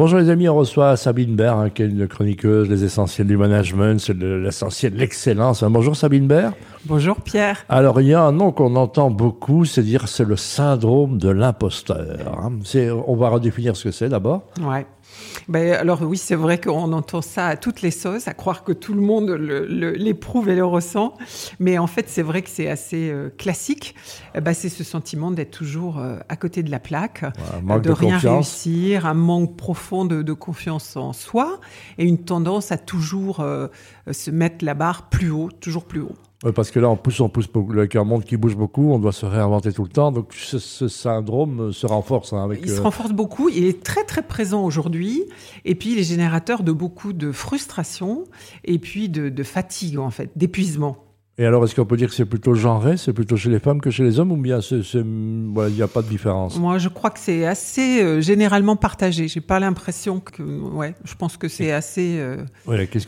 Bonjour les amis, on reçoit Sabine Baird, hein, qui est une chroniqueuse, les essentiels du management, c'est l'essentiel de l'excellence. Bonjour Sabine Baird. Bonjour Pierre. Alors il y a un nom qu'on entend beaucoup, c'est dire c'est le syndrome de l'imposteur. Hein. On va redéfinir ce que c'est d'abord. Ouais. Ben, alors oui, c'est vrai qu'on entend ça à toutes les sauces, à croire que tout le monde l'éprouve et le ressent. Mais en fait, c'est vrai que c'est assez euh, classique. Eh ben, c'est ce sentiment d'être toujours euh, à côté de la plaque, de, rien réussir, un manque profond de, confiance en soi et une tendance à toujours euh, se mettre la barre plus haut, toujours plus haut parce que là, on pousse, on pousse beaucoup. Avec un monde qui bouge beaucoup, on doit se réinventer tout le temps. Donc, ce, syndrome se renforce. Hein, avec, il se euh, renforce beaucoup. Il est très, très présent aujourd'hui. Et puis, il est générateur de beaucoup de frustration et puis de, de fatigue, en fait, d'épuisement. Et alors, est-ce qu'on peut dire que c'est plutôt genré, c'est plutôt chez les femmes que chez les hommes, ou bien il n'y a pas de différence? Moi, je crois que c'est assez euh, généralement partagé. J'ai pas l'impression que, ouais, je pense que c'est assez euh,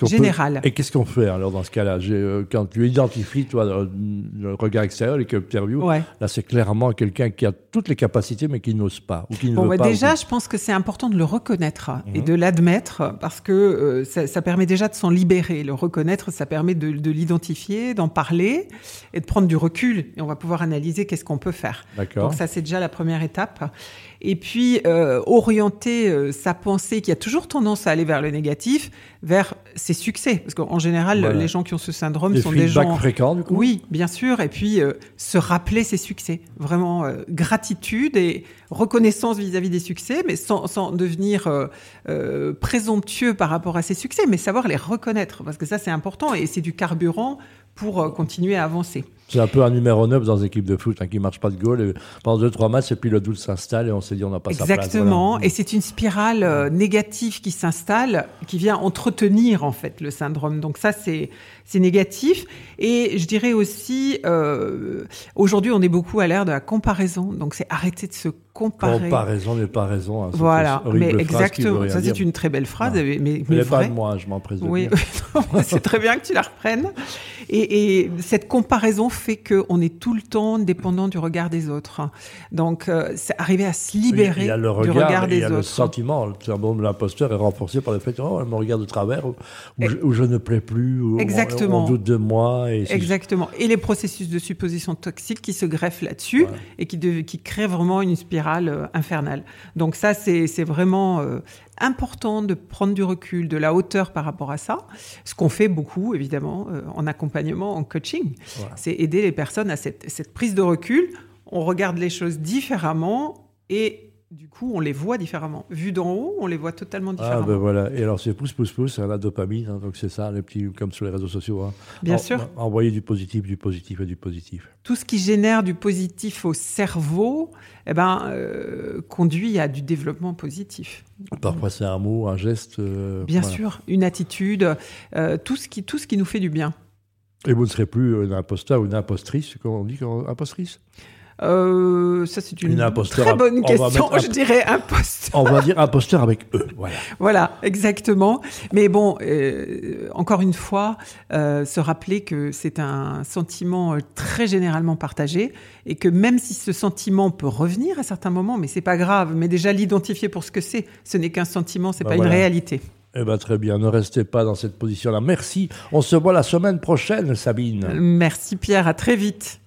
général. et qu'est-ce qu'on fait alors dans ce cas-là? Euh, Quand tu identifies, toi, le, regard extérieur, les interviews, là, c'est clairement quelqu'un qui a toutes les capacités, mais qui n'ose pas ou qui ne veut pas. Déjà, je pense que c'est important de le reconnaître et mhm. de l'admettre, parce que ça, permet déjà de s'en libérer. Le reconnaître, ça permet de, de l'identifier, d'en parler parler et de prendre du recul. Et on va pouvoir analyser qu'est-ce qu'on peut faire. Donc ça, c'est déjà la première étape. Et puis, euh, orienter euh, sa pensée, qui a toujours tendance à aller vers le négatif, vers ses succès. Parce qu'en général, les gens qui ont ce syndrome sont des gens... fréquents, du coup Oui, bien sûr. Et puis, euh, se rappeler ses succès. Vraiment, gratitude et reconnaissance vis-à-vis des succès, mais sans, sans devenir présomptueux par rapport à ses succès, mais savoir les reconnaître. Parce que ça, c'est important et c'est du carburant pour continuer à avancer. C'est un peu un numéro 9 dans les équipes de foot hein, qui ne marche pas de goal. Et pendant 2-3 matchs, et puis le doute s'installe et on dit on n'a pas Exactement. sa place. Exactement. Et c'est une spirale euh, négative qui s'installe, qui vient entretenir en fait le syndrome. Donc ça, c'est c'est négatif. Et je dirais aussi, euh, aujourd'hui, on est beaucoup à l'ère de la comparaison. Donc c'est arrêter de se comparer. Comparaison n'est pas raison. Hein, voilà, mais exactement. Ça, c'est une très belle phrase. Mais, mais, mais pas de moi, je m'en présume. Oui, c'est très bien que tu la reprennes. Et, et cette comparaison fait qu'on est tout le temps dépendant du regard des autres. Donc, euh, c'est arriver à se libérer du regard des autres. Il y a le sentiment, le syndrome de l'imposteur est renforcé par le fait que oh, me regarde de travers, ou, je, ne plais plus, ou On, doute de moi. Et Exactement. Et les processus de supposition toxique qui se greffent là-dessus et qui, qui créent vraiment une spirale euh, infernale. Donc ça, c'est vraiment euh, important de prendre du recul, de la hauteur par rapport à ça. Ce qu'on fait beaucoup, évidemment, euh, en accompagnement, en coaching, c'est aider les personnes à cette, cette prise de recul. On regarde les choses différemment et du coup, on les voit différemment. Vu d'en haut, on les voit totalement différemment. Ah ben voilà. Et alors, c'est pouce, pouce, pouce, c'est la dopamine. Hein, donc, c'est ça, les petits, comme sur les réseaux sociaux. Hein. Bien sûr. Envoyer du positif, du positif et du positif. Tout ce qui génère du positif au cerveau eh ben, euh, conduit à du développement positif. Parfois, c'est un mot, un geste. Euh, bien sûr, une attitude, euh, tout, ce qui, tout ce qui nous fait du bien. Et vous ne serez plus un imposteur ou une impostrice, comment on dit, impostrice? Euh, ça, c'est une, très bonne question. Je dirais imposteur. On va dire imposteur avec eux. Voilà. voilà, exactement. Mais bon, euh, encore une fois, euh, se rappeler que c'est un sentiment très généralement partagé et que même si ce sentiment peut revenir à certains moments, mais c'est pas grave. Mais déjà l'identifier pour ce que c'est, ce n'est qu'un sentiment, c'est ben pas une réalité. Eh ben très bien, ne restez pas dans cette position-là. Merci. On se voit la semaine prochaine, Sabine. Merci Pierre, à très vite.